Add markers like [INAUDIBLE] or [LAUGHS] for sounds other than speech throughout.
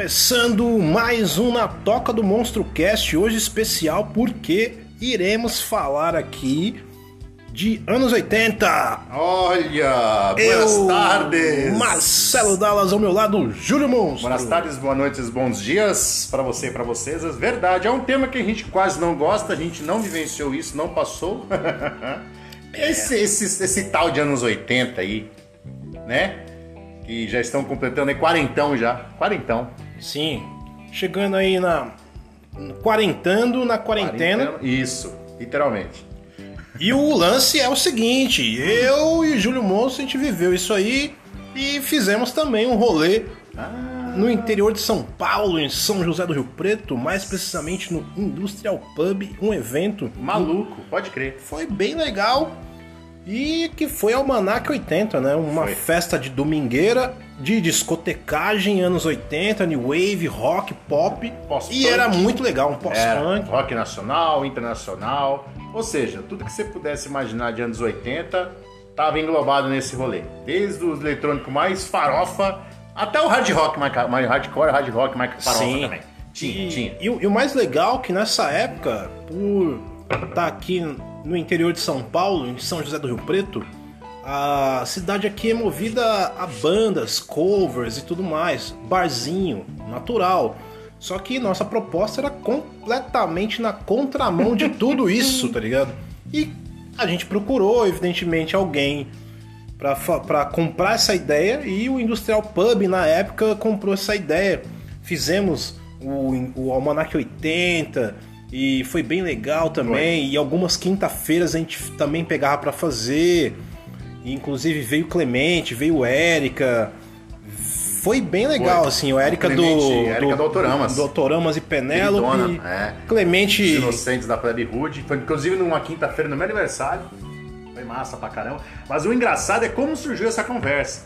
Começando mais um Na Toca do Monstro Cast, hoje especial porque iremos falar aqui de anos 80. Olha, Eu, boas tardes. Marcelo Dallas ao meu lado, Júlio Monstro. Boas tardes, boas noites, bons dias para você e para vocês. É verdade, é um tema que a gente quase não gosta, a gente não vivenciou isso, não passou. [LAUGHS] esse, esse, esse tal de anos 80 aí, né? Que já estão completando aí quarentão já. Quarentão. Sim, chegando aí na. Quarentando na quarentena. Quarentão, Isso, literalmente. E o lance é o seguinte: eu e Júlio Monstro a gente viveu isso aí e fizemos também um rolê Ah, no interior de São Paulo, em São José do Rio Preto, mais precisamente no Industrial Pub, um evento maluco, pode crer. foi bem legal e que foi Almanac 80, né? Uma Foi. festa de domingueira, de discotecagem anos 80, new wave, rock, pop. E era muito legal, um pós-punk. rock nacional, internacional, ou seja, tudo que você pudesse imaginar de anos 80 estava englobado nesse rolê. Desde o eletrônico mais farofa até o hard rock mais, hardcore, hard rock mais farofa Sim. também. Tinha, e, tinha. E, o- e o mais legal é que nessa época, por estar aqui no interior de São Paulo, em São José do Rio Preto, a cidade aqui é movida a bandas, covers e tudo mais, barzinho, natural. Só que nossa proposta era completamente na contramão de tudo isso, tá ligado? E a gente procurou, evidentemente, alguém pra comprar essa ideia e o Industrial Pub na época comprou essa ideia. Fizemos o, o Almanac 80 e foi bem legal também. E algumas quinta-feiras a gente também pegava pra fazer. E, inclusive veio Clemente, veio Érica. Foi bem legal, Foi. assim, o Érica do, Érica do Autoramas. do Autoramas e Penélope. É. Os Clemente. Inocentes da Plebe. Foi inclusive numa quinta-feira no meu aniversário. Foi massa pra caramba. Mas o engraçado é como surgiu essa conversa.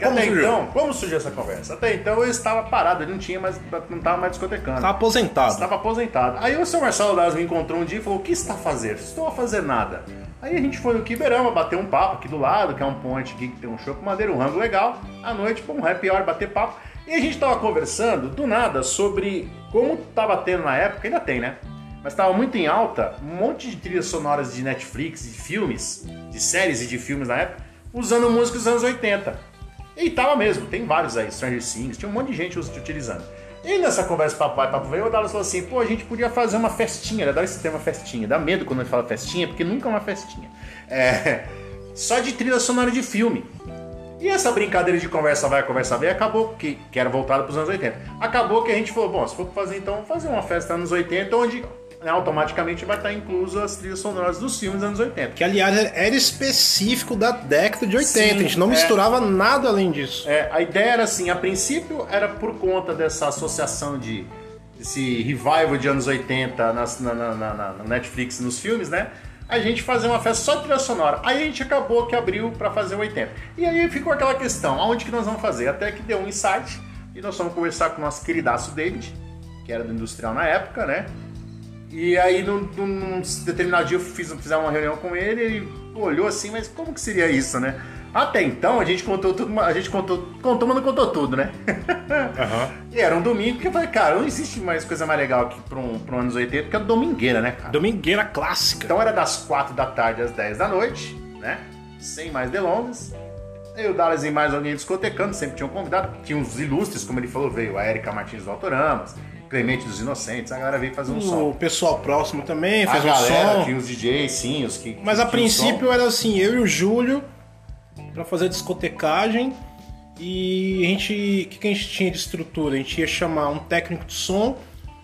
Como até surgiu? então, como surgiu essa conversa? Até então eu estava parado, eu não tinha mais, não estava mais discotecando. Tá aposentado. Estava aposentado. Aí o seu Marcelo Daz me encontrou um dia e falou: O que está a fazer? Estou a fazer nada. Aí a gente foi no Quiberama, bater um papo aqui do lado, que é um ponte aqui que tem um show madeira, um rango legal. À noite, pô, um happy hour, bater papo. E a gente tava conversando, do nada, sobre como tava tendo na época, ainda tem, né? Mas tava muito em alta um monte de trilhas sonoras de Netflix, de filmes, de séries e de filmes na época, usando músicas dos anos 80. E tava mesmo, tem vários aí, Stranger Things, tinha um monte de gente utilizando. E nessa conversa papai, papo veio, o Dallas falou assim, pô, a gente podia fazer uma festinha, ele adora esse termo festinha, dá medo quando a gente fala festinha, porque nunca é uma festinha. É, [LAUGHS] só de trilha sonora de filme. E essa brincadeira de conversa vai, conversa vem, acabou que, que era voltada para os anos 80. Acabou que a gente falou, bom, se for fazer então, fazer uma festa nos anos 80, onde né, automaticamente vai estar incluso as trilhas sonoras dos filmes dos anos 80. Que aliás era específico da década de 80, Sim, a gente não é. misturava nada além disso. É, a ideia era assim, a princípio era por conta dessa associação de esse revival de anos 80 nas- na, na- na- na- Netflix e nos filmes, né? A gente fazer uma festa só de trilha sonora. Aí a gente acabou que abriu pra fazer o 80. E aí ficou aquela questão, aonde que nós vamos fazer? Até que deu um insight e nós fomos conversar com o nosso queridaço David, que era do Industrial na época, né? E aí, num, num- determinado dia, eu fiz, fizemos uma reunião com ele, ele olhou assim, mas como que seria isso, né? Até então, a gente contou tudo, a gente contou, contou, mas não contou tudo, né? [LAUGHS] E era um domingo, que eu falei, cara, não existe mais coisa mais legal aqui para um, pra um anos 80, que é a domingueira, né, cara? Domingueira clássica. Então era das 4 da tarde às 10 da noite, né? Sem mais delongas. Eu, Dallas e mais alguém discotecando, sempre tinham convidado. Tinha uns ilustres, como ele falou, veio a Erika Martins do Autoramas, Clemente dos Inocentes, a galera veio fazer um som. o pessoal próximo também A fez um galera, som. tinha os DJs, sim, os que. Mas que a princípio som. era assim, eu e o Júlio pra fazer discotecagem e a gente, o que, que a gente tinha de estrutura? A gente ia chamar um técnico de som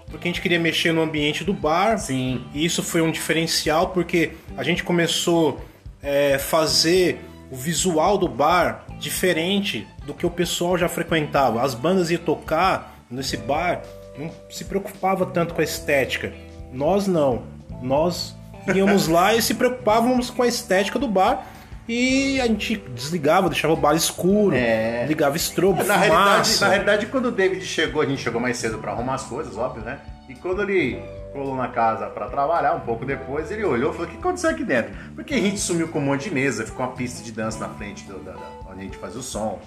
porque a gente queria mexer no ambiente do bar. Sim. E isso foi um diferencial porque a gente começou é, fazer o visual do bar diferente do que o pessoal já frequentava. As bandas iam tocar nesse bar, não se preocupava tanto com a estética. Nós não. Nós íamos lá e se preocupávamos com a estética do bar. E a gente desligava, deixava o bar escuro, É. ligava estrobo, Na realidade, na realidade, quando o David chegou, a gente chegou mais cedo pra arrumar as coisas, óbvio, né? E quando ele colou na casa pra trabalhar, um pouco depois, ele olhou e falou: O que aconteceu aqui dentro? Porque a gente sumiu com um monte de mesa, ficou uma pista de dança na frente do, da, da- onde a gente fazia o som.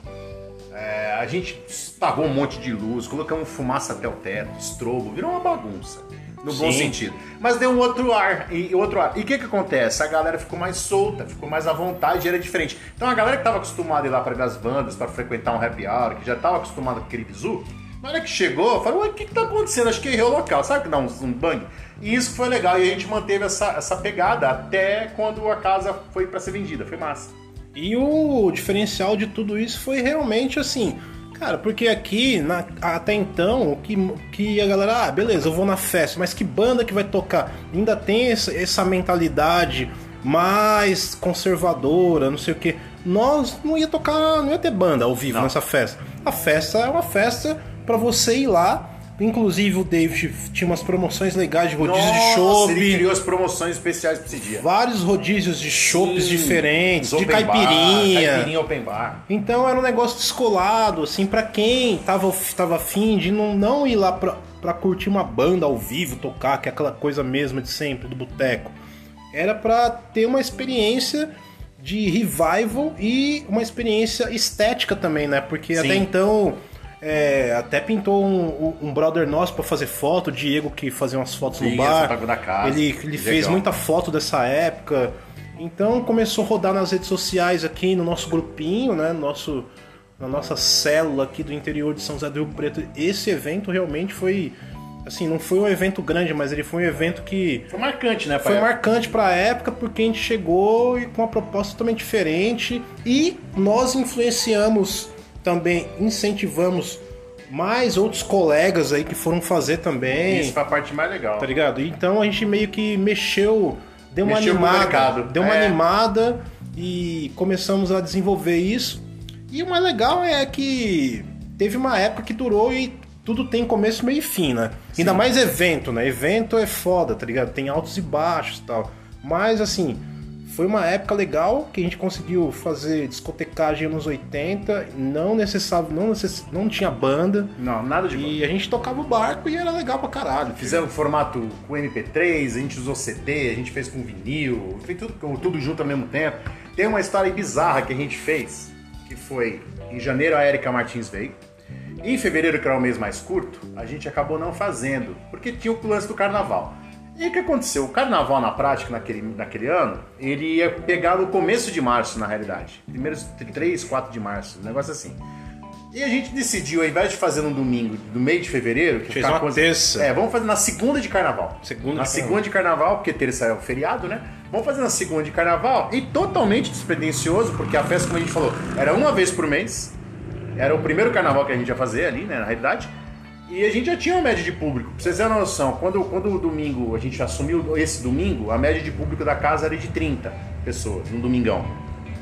É, a gente pagou um monte de luz, colocamos fumaça até o teto, estrobo, virou uma bagunça. No bom Sim. sentido. Mas deu um outro ar. E outro ar. E o que que acontece? A galera ficou mais solta, ficou mais à vontade, era diferente. Então a galera que estava acostumada a ir lá para ver as bandas, para frequentar um happy hour, que já estava acostumada com aquele bizu, na hora que chegou, falou, ué, o que que tá acontecendo? Acho que errei o local, sabe que dá um, um bang? E isso foi legal, e a gente manteve essa, essa pegada até quando a casa foi para ser vendida, foi massa. E o diferencial de tudo isso foi realmente assim, cara, porque aqui, na- até então, o que, que a galera, ah, beleza, eu vou na festa, mas que banda que vai tocar? Ainda tem essa, essa mentalidade mais conservadora, não sei o que. Nós não ia tocar, não ia ter banda ao vivo Não. nessa festa. A festa é uma festa pra você ir lá. Inclusive o David tinha umas promoções legais de rodízio de Nossa, chopp. ele criou as promoções especiais pra esse dia. Vários rodízios de chopps diferentes, de open bar, caipirinha. caipirinha open bar. Então era um negócio descolado, assim, pra quem tava, tava afim de não, não ir lá pra, pra curtir uma banda ao vivo, tocar, que é aquela coisa mesma de sempre, do boteco. Era pra ter uma experiência de revival e uma experiência estética também, né? Porque Sim. até então. É, até pintou um, um brother nosso pra fazer foto, o Diego que fazia umas fotos Sim, no bar. da casa. Ele, ele fez Legal. muita foto dessa época. Então começou a rodar nas redes sociais aqui no nosso grupinho, né? Nosso, na nossa célula aqui do interior de São José do Rio Preto. Esse evento realmente foi. Assim, não foi um evento grande, mas ele foi um evento que Foi marcante, né, foi pai? marcante pra época porque a gente chegou e com uma proposta totalmente diferente e nós influenciamos também, incentivamos mais outros colegas aí que foram fazer também. Isso foi a parte mais legal. Tá ligado? Então a gente meio que mexeu, deu uma Mexeu animada, deu uma É. animada e começamos a desenvolver isso. E o mais legal é que teve uma época que durou e tudo tem começo, meio e fim, né? Ainda mais evento, né? Evento é foda, tá ligado? Tem altos e baixos e tal. Mas assim, foi uma época legal que a gente conseguiu fazer discotecagem nos 80, não necessário, não, necess... não tinha banda. Não, nada de. E a gente tocava o barco e era legal pra caralho. Fizemos formato com MP3, a gente usou CD, a gente fez com vinil, fez tudo, tudo junto ao mesmo tempo. Tem uma história bizarra que a gente fez, que foi em janeiro a Erika Martins veio. Em fevereiro, que era o mês mais curto, a gente acabou não fazendo, porque tinha o lance do carnaval. E o que aconteceu? O carnaval na prática, naquele, naquele ano, ele ia pegar no começo de março, na realidade. Primeiros 3, 4 de março, um negócio assim. E a gente decidiu, ao invés de fazer no domingo do meio de fevereiro, que Fez uma terça. É, vamos fazer na segunda de carnaval. Segunda na de segunda de carnaval, porque terça é o feriado, né? Vamos fazer na segunda de carnaval e totalmente despretensioso, porque a festa, como a gente falou, era uma vez por mês. Era o primeiro carnaval que a gente ia fazer ali, né, na realidade. E a gente já tinha uma média de público. Pra vocês terem uma noção, quando, quando o domingo, a gente assumiu esse domingo, a média de público da casa era de 30 pessoas, no domingão.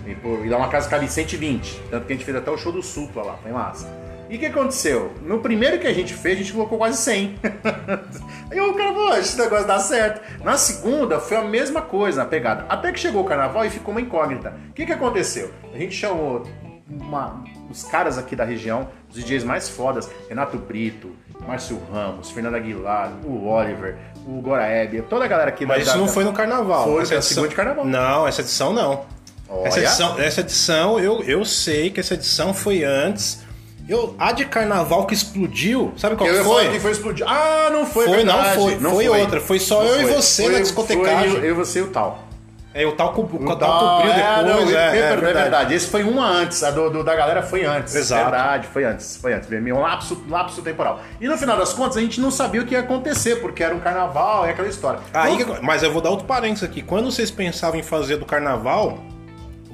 E, pô, e lá uma casa cabia 120. Tanto que a gente fez até o show do Supla lá, foi massa. E o que aconteceu? No primeiro que a gente fez, a gente colocou quase 100. [LAUGHS] Aí o cara falou, "Ah, esse negócio dá certo. Na segunda, foi a mesma coisa, a pegada. Até que chegou o carnaval e ficou uma incógnita. O que, que aconteceu? A gente chamou uma- os caras aqui da região, os DJs mais fodas, Renato Brito, Márcio Ramos, Fernando Aguilar, o Oliver, o Goraeb, toda a galera aqui Mas da isso não da- foi no carnaval. Foi, essa foi na segunda de carnaval. Não, essa edição não. Olha. Essa edição, essa edição eu, eu sei que essa edição foi antes. Eu, a de carnaval que explodiu, sabe qual Eu foi? que foi explodir. Ah, não foi, Foi, não verdade. foi. Foi outra. Foi só eu e você Foi- na discotecagem. Foi eu, eu, você e o tal. É, o tal, o O tal cobriu é, depois. não, é, é, é, é verdade. Esse foi uma antes, a do, do- da galera foi antes. Exato. Verdade, foi antes, foi antes. Um lapso, lapso temporal. E no final das contas, a gente não sabia o que ia acontecer, porque era um carnaval, é aquela história. Aí, Então, mas eu vou dar outro parênteses aqui. Quando vocês pensavam em fazer do carnaval,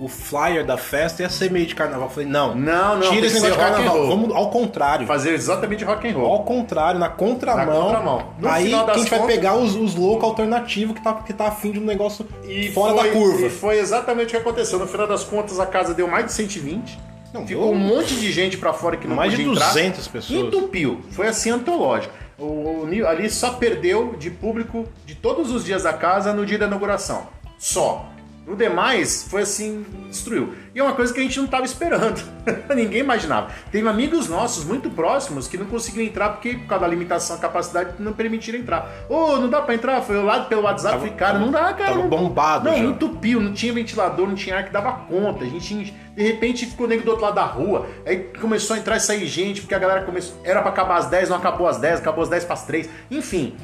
o flyer da festa ia ser meio de carnaval. Eu falei, não, Não, não, tira esse negócio de carnaval. Vamos ao contrário. fazer exatamente rock and roll. Ao contrário, na contramão. Na contramão. No aí final que a das gente vai contas- pegar os, os loucos alternativos que tá, que tá afim de um negócio E fora foi- da curva. E foi exatamente o que aconteceu. No final das contas, a casa deu mais de 120. Não, Ficou um monte de gente pra fora que não Mais de podia entrar. 200 pessoas. Entupiu. Foi assim antológico. O, o ali só perdeu de público de todos os dias da casa no dia da inauguração. Só. No demais, foi assim, destruiu. E é uma coisa que a gente não estava esperando. [LAUGHS] Ninguém imaginava. Teve amigos nossos muito próximos que não conseguiram entrar porque, por causa da limitação, a capacidade, não permitiram entrar. Ô, oh, não dá pra entrar? Foi lá pelo WhatsApp, Tava- falei, cara, não dá, cara. tava não, bombado Não, já. entupiu, não tinha ventilador, não tinha ar que dava conta. A gente, de repente, ficou nego do outro lado da rua. Aí começou a entrar e sair gente, porque a galera começou. Era pra acabar às 10, não acabou às 10, acabou às 10 pras 3. Enfim,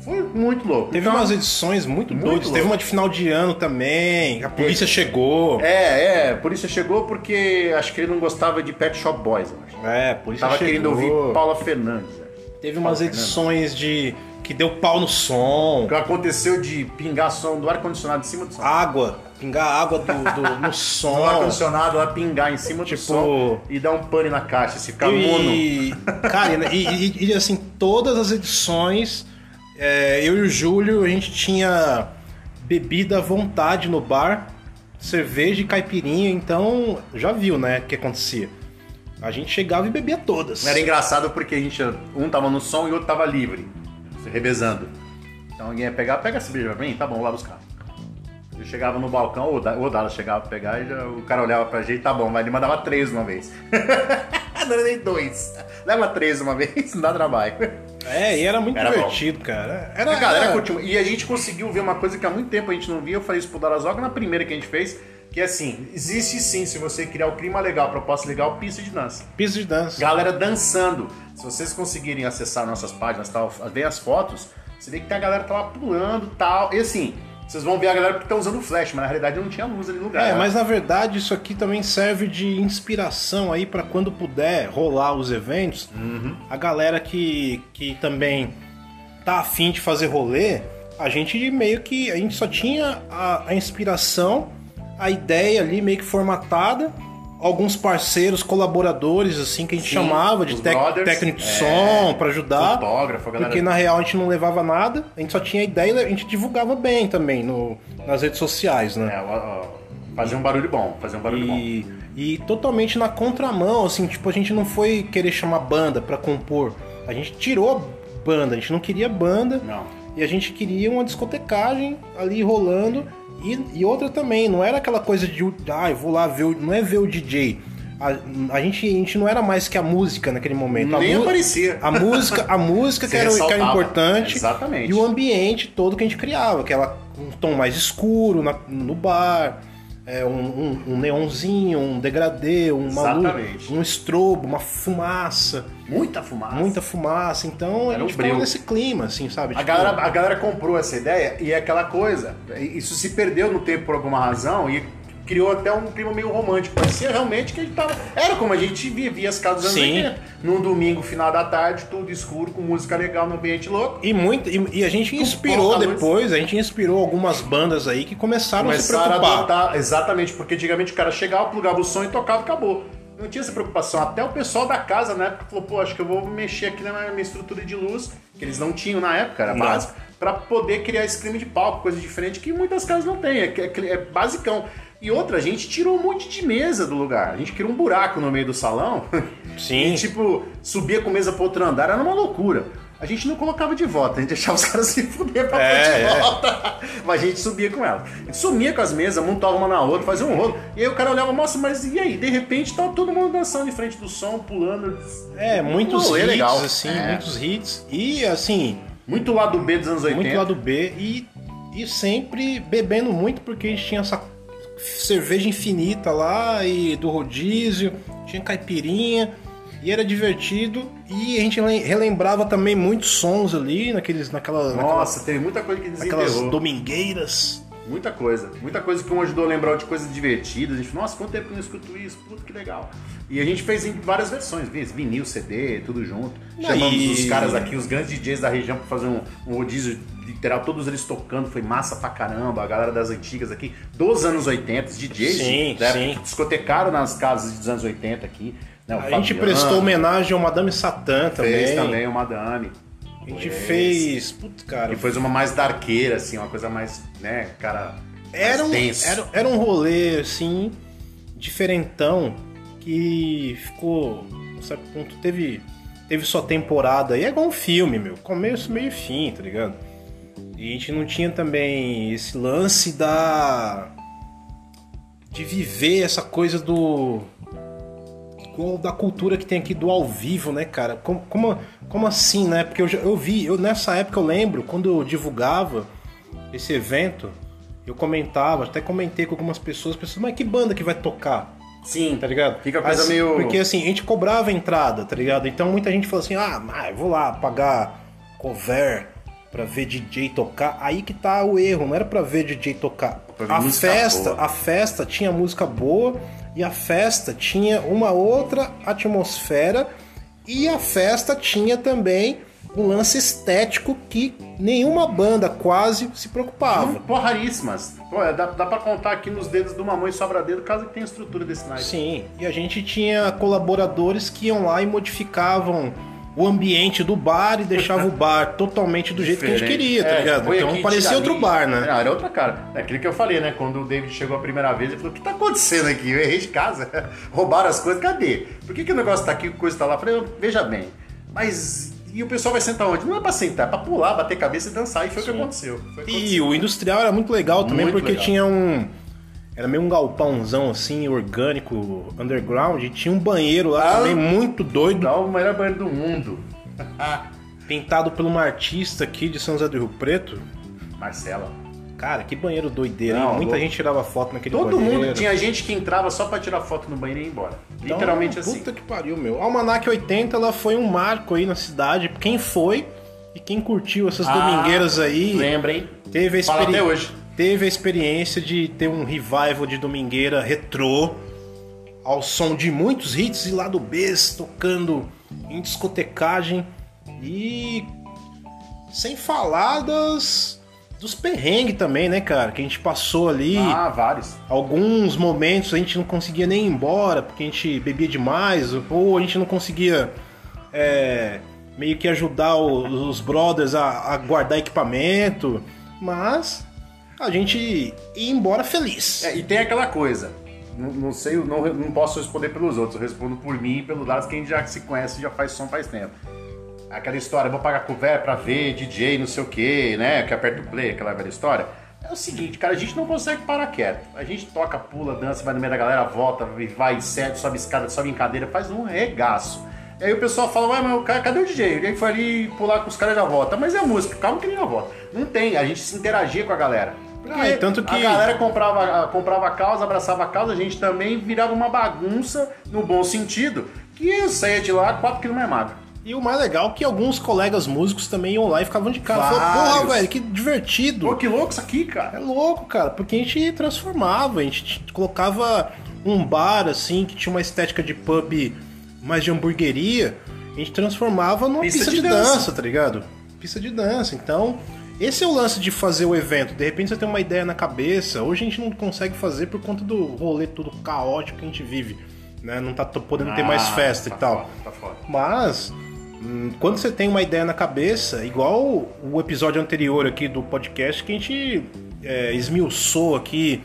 foi muito louco. Teve Então, umas edições muito, Muito doidas. Teve uma de final de ano também. A polícia chegou. É, é, por isso chegou porque acho que ele não gostava de Pet Shop Boys, acho. É, a polícia Tava chegou. querendo ouvir Paula Fernandes. acho. Teve umas Paula Fernandes. edições de que deu pau no som. O que aconteceu de pingar som do ar-condicionado em cima do som. Água, pingar água do, do- no [LAUGHS] Do som. ar-condicionado lá pingar em cima Tipo- do som e dar um pane na caixa, assim, ficar mono. E, cara, e, e- e, assim, todas as edições, é, eu e o Júlio, a gente tinha bebida à vontade no bar, cerveja e caipirinha, então já viu, né, o que acontecia. A gente chegava e bebia todas. Era engraçado porque a gente, um tava no som e o outro tava livre, se revezando. Então alguém ia pegar, pega essa cerveja pra mim, tá bom, lá buscar. Eu chegava no balcão, ou o Da- ou o Dallas chegava pra pegar e já- o cara olhava pra gente, tá bom, mas ele mandava três uma vez. [LAUGHS] não nem dois. Leva três uma vez, não dá trabalho. É, e era muito Era bom. divertido, cara. Era, A galera era- curtiu. E a gente conseguiu ver uma coisa que há muito tempo a gente não via. Eu falei isso pro Dalazoga na primeira que a gente fez. Que é assim, existe sim, se você criar o clima legal, proposta legal, pista de dança. piso de dança. Galera dançando. Se vocês conseguirem acessar nossas páginas, tal, ver as fotos, você vê que tem a galera que tá lá pulando tal. E assim, vocês vão ver a galera que tá usando flash, mas na realidade não tinha luz ali no lugar. É, né? mas na verdade isso aqui também serve de inspiração aí pra quando puder rolar os eventos, Uhum. a galera que, que também tá afim de fazer rolê, a gente meio que a gente só tinha a, a inspiração, a ideia ali meio que formatada, alguns parceiros, colaboradores assim que a gente Sim, chamava de tec- brothers, técnico de é, som pra ajudar. Fotógrafo, galera. Porque na real a gente não levava nada, a gente só tinha ideia e a gente divulgava bem também no, nas redes sociais, né? É, ó, fazer um barulho bom, fazer um barulho bom. E, e totalmente na contramão, assim, tipo, a gente não foi querer chamar banda pra compor. A gente tirou banda, a gente não queria banda. Não. E a gente queria uma discotecagem ali rolando. E, e outra também, não era aquela coisa de, ah, eu vou lá ver, o, não é ver o DJ. A, a, gente, a gente não era mais que a música naquele momento. A Nem mu- aparecia. A música, a música [LAUGHS] que, era, que era importante. Exatamente. E o ambiente todo que a gente criava, aquela um tom mais escuro na- no bar, é, um, um- um neonzinho, um degradê, um maluco, Exatamente. um estrobo, uma fumaça, Muita fumaça. muita fumaça. Então a Era um gente brilho. nesse clima, assim, sabe? A Tipo, galera, a galera comprou essa ideia e é aquela coisa. Isso se perdeu no tempo por alguma razão e criou até um clima meio romântico. Parecia realmente que a gente tava. Era como a gente vivia as casas dos anos Sim. 80. Num domingo, final da tarde, tudo escuro, com música legal no ambiente louco. E, muito, e, e a gente inspirou depois, a gente inspirou algumas bandas aí que começaram, a se Começaram a preocupar. adotar. Exatamente, porque antigamente o cara chegava, plugava o som e tocava e acabou. Não tinha essa preocupação. Até o pessoal da casa na época falou: pô, acho que eu vou mexer aqui na minha estrutura de luz, que eles não tinham na época, era básico, pra poder criar esse clima de palco, coisa diferente que muitas casas não têm. É, é, é basicão. E outra, a gente tirou um monte de mesa do lugar. A gente criou um buraco no meio do salão. [LAUGHS] Sim. E, tipo, subia com mesa pro outro andar, era uma loucura. A gente não colocava de volta, a gente deixava os [LAUGHS] caras se fuder pra É, pôr de é. volta. Mas a gente subia com ela. A gente sumia com as mesas, montava uma na outra, fazia um rolo. E aí o cara olhava, nossa, mas e aí? De repente tá todo mundo dançando em frente do som, pulando. É, muitos rolê hits, legal. assim, É. muitos hits. E assim, Muito lado B dos anos 80. muito lado B e, e sempre bebendo muito porque a gente tinha essa cerveja infinita lá e do rodízio, tinha caipirinha e era divertido e a gente le- relembrava também muitos sons ali naqueles naquela, Nossa, teve muita coisa que naquelas, naquelas desenterrou. domingueiras. Muita coisa. Muita coisa que um ajudou a lembrar de coisas divertidas. A gente, nossa, quanto tempo que eu não escuto isso? Puta que legal. E a gente fez em várias versões, vinil, CD, tudo junto. Chamamos E- os caras aqui, os grandes DJs da região, pra fazer um, um rodízio literal, todos eles tocando, foi massa pra caramba. A galera das antigas aqui, dos anos 80, os DJs Sim, época sim. discotecaram nas casas dos anos 80 aqui. Né, A gente Fabiano prestou homenagem ao Madame Satã também. Fez também o Madame. A gente fez, putz, cara, E fez uma mais darqueira, assim, uma coisa mais, né, cara. Era um, era, era um rolê, assim, diferentão, que ficou, a certo ponto, teve, teve sua temporada. E é igual um filme, meu, começo, meio e fim, tá ligado? E a gente não tinha também esse lance da de viver essa coisa do igual da cultura que tem aqui do ao vivo, né, cara? Como, como, como assim, né? Porque eu, eu vi, eu, nessa época eu lembro, quando eu divulgava esse evento, eu comentava, até comentei com algumas pessoas, pessoas, mas que banda que vai tocar? Sim, Tá ligado? Fica coisa Assim, meio- Porque assim, a gente cobrava a entrada, tá ligado? Então muita gente falou assim, ah, mas vou lá pagar cover pra ver DJ tocar. Aí que tá o erro, não era pra ver DJ tocar. A festa, boa. a festa tinha música boa e a festa tinha uma outra atmosfera e a festa tinha também um lance estético que nenhuma banda quase se preocupava. Pô, raríssimas. Pô, é, dá, dá pra contar aqui nos dedos de uma mão e sobra dedo, caso que tenha estrutura desse naipe. Sim, e a gente tinha colaboradores que iam lá e modificavam o ambiente do bar e deixavam o bar totalmente do jeito que a gente Diferente. queria, tá É, ligado? Então parecia outro bar, né? Não, era outra cara. É aquilo que eu falei, né? Quando o David chegou a primeira vez, ele falou: O que tá acontecendo aqui? Eu errei de casa. [LAUGHS] Roubaram as coisas. Cadê? Por que, que o negócio tá aqui, a coisa tá lá? Eu falei: Veja bem, mas. E o pessoal vai sentar onde? Não é pra sentar, é pra pular, bater cabeça e dançar. E foi o que aconteceu. Foi E aconteceu. o industrial era muito legal também, Muito porque legal. tinha um. Era meio um galpãozão assim, orgânico, underground, e tinha um banheiro lá Ah. também muito doido, Dá o melhor banheiro do mundo. [LAUGHS] pintado por uma artista aqui de São José do Rio Preto. Marcela. Cara, que banheiro doideira, hein? Não, Muita louco. gente tirava foto naquele Todo banheiro. mundo, tinha gente que entrava só pra tirar foto no banheiro e ir embora. Então, Literalmente assim. Puta que pariu, meu. A Almanac 80 ela foi um marco aí na cidade. Quem foi e quem curtiu essas Ah, domingueiras aí Lembra, hein? teve a, Fala experi- até hoje. Teve a experiência de ter um revival de domingueira retrô ao som de muitos hits e lado Bs tocando em discotecagem e sem falar das dos perrengues também, né, cara? Que a gente passou ali. Ah, vários. Alguns momentos a gente não conseguia nem ir embora porque a gente bebia demais, ou a gente não conseguia é, meio que ajudar o- os brothers a, a guardar equipamento, mas a gente ia embora feliz. É, e tem aquela coisa. Não, não sei, não, não posso responder pelos outros, eu respondo por mim e pelos lados que a gente já se conhece já faz som faz tempo. Aquela história, vou pagar couvert pra ver DJ, não sei o que, né? Que aperta o play, aquela velha história. É o seguinte, cara, a gente não consegue parar quieto. A gente toca, pula, dança, vai no meio da galera, volta, vai, sete, sobe escada, sobe em cadeira, faz um regaço. E aí o pessoal fala, ué, mas cara, cadê o DJ? Ele foi ali pular com os caras já volta. Mas é música, calma que ele já volta. Não tem, a gente se interagia com a galera. Porque Ah, tanto que- a galera comprava, comprava a causa, abraçava a causa, a gente também virava uma bagunça, no bom sentido, que eu saía de lá 4 kg mais magro. E o mais legal é que alguns colegas músicos também iam lá e ficavam de cara. Vários. porra, velho, que divertido. Pô, que louco isso aqui, É cara. louco, cara, porque a gente transformava, a gente colocava um bar assim que tinha uma estética de pub mais de hamburgueria, a gente transformava numa Pista pista, de de, dança. dança. tá ligado? Pista de dança. Então, esse é o lance de fazer o evento. De repente você tem uma ideia na cabeça, hoje a gente não consegue fazer por conta do rolê tudo caótico que a gente vive, né? Não tá podendo ter mais Ah, festa tá e tal. foda, tá foda. Mas hum, quando você tem uma ideia na cabeça, igual o episódio anterior aqui do podcast que a gente é, esmiuçou aqui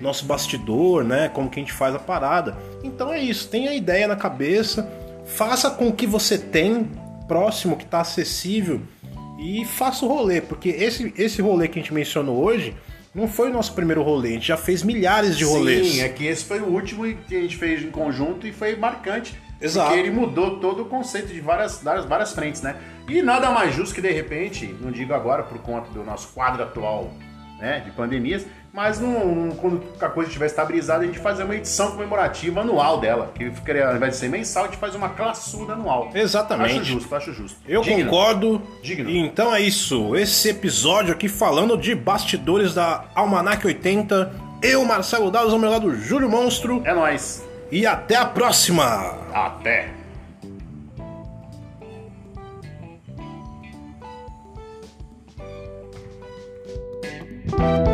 nosso bastidor, né? Como que a gente faz a parada. Então é isso, tenha a ideia na cabeça, faça com o que você tem próximo, que está acessível e faça o rolê, porque esse, esse rolê que a gente mencionou hoje não foi o nosso primeiro rolê, a gente já fez milhares de rolês. Sim, é que esse foi o último que a gente fez em conjunto e foi marcante. Exato. Porque ele mudou todo o conceito de várias, várias, várias frentes, né? E nada mais justo que de repente, não digo agora por conta do nosso quadro atual né, de pandemias, mas num- quando a coisa estiver estabilizada, a gente fazer uma edição comemorativa anual dela. Que ficaria, ao invés de ser mensal, a gente faz uma classuda anual. Exatamente. Acho justo, acho justo. Eu Digno. concordo. Digno. E Então é isso. Esse episódio aqui falando de bastidores da Almanac 80. Eu, Marcelo Dados, ao meu lado, Júlio Monstro. É nóis. E até a próxima! Até. Bye.